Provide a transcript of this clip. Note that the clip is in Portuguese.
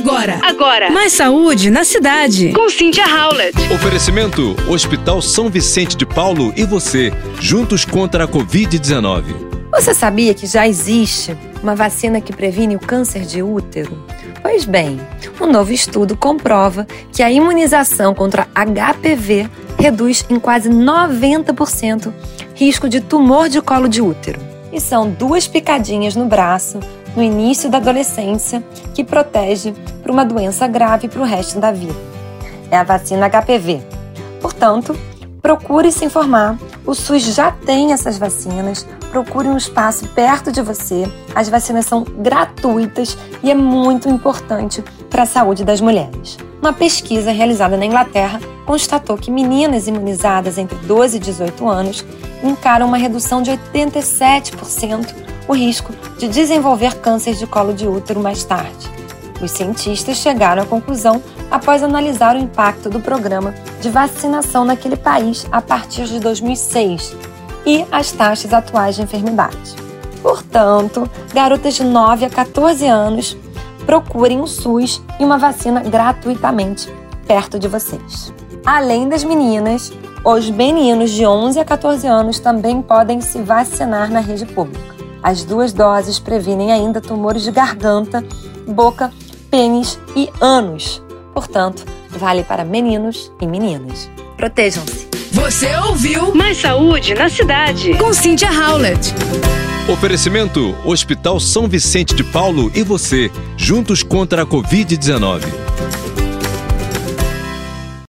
Agora. Agora. Mais saúde na cidade. Com Cynthia Howlett. Oferecimento: Hospital São Vicente de Paulo e você, juntos contra a Covid-19. Você sabia que já existe uma vacina que previne o câncer de útero? Pois bem, um novo estudo comprova que a imunização contra HPV reduz em quase 90% risco de tumor de colo de útero. E são duas picadinhas no braço no início da adolescência que protege para uma doença grave para o resto da vida. É a vacina HPV. Portanto, procure se informar. O SUS já tem essas vacinas. Procure um espaço perto de você. As vacinas são gratuitas e é muito importante para a saúde das mulheres. Uma pesquisa realizada na Inglaterra constatou que meninas imunizadas entre 12 e 18 anos encaram uma redução de 87% o risco de desenvolver câncer de colo de útero mais tarde. Os cientistas chegaram à conclusão após analisar o impacto do programa de vacinação naquele país a partir de 2006 e as taxas atuais de enfermidade. Portanto, garotas de 9 a 14 anos procurem um SUS e uma vacina gratuitamente perto de vocês. Além das meninas, os meninos de 11 a 14 anos também podem se vacinar na rede pública. As duas doses previnem ainda tumores de garganta, boca, pênis e ânus. Portanto, vale para meninos e meninas. Protejam-se. Você ouviu Mais saúde na cidade. com Cynthia Howlett. Oferecimento: Hospital São Vicente de Paulo e você, juntos contra a Covid-19.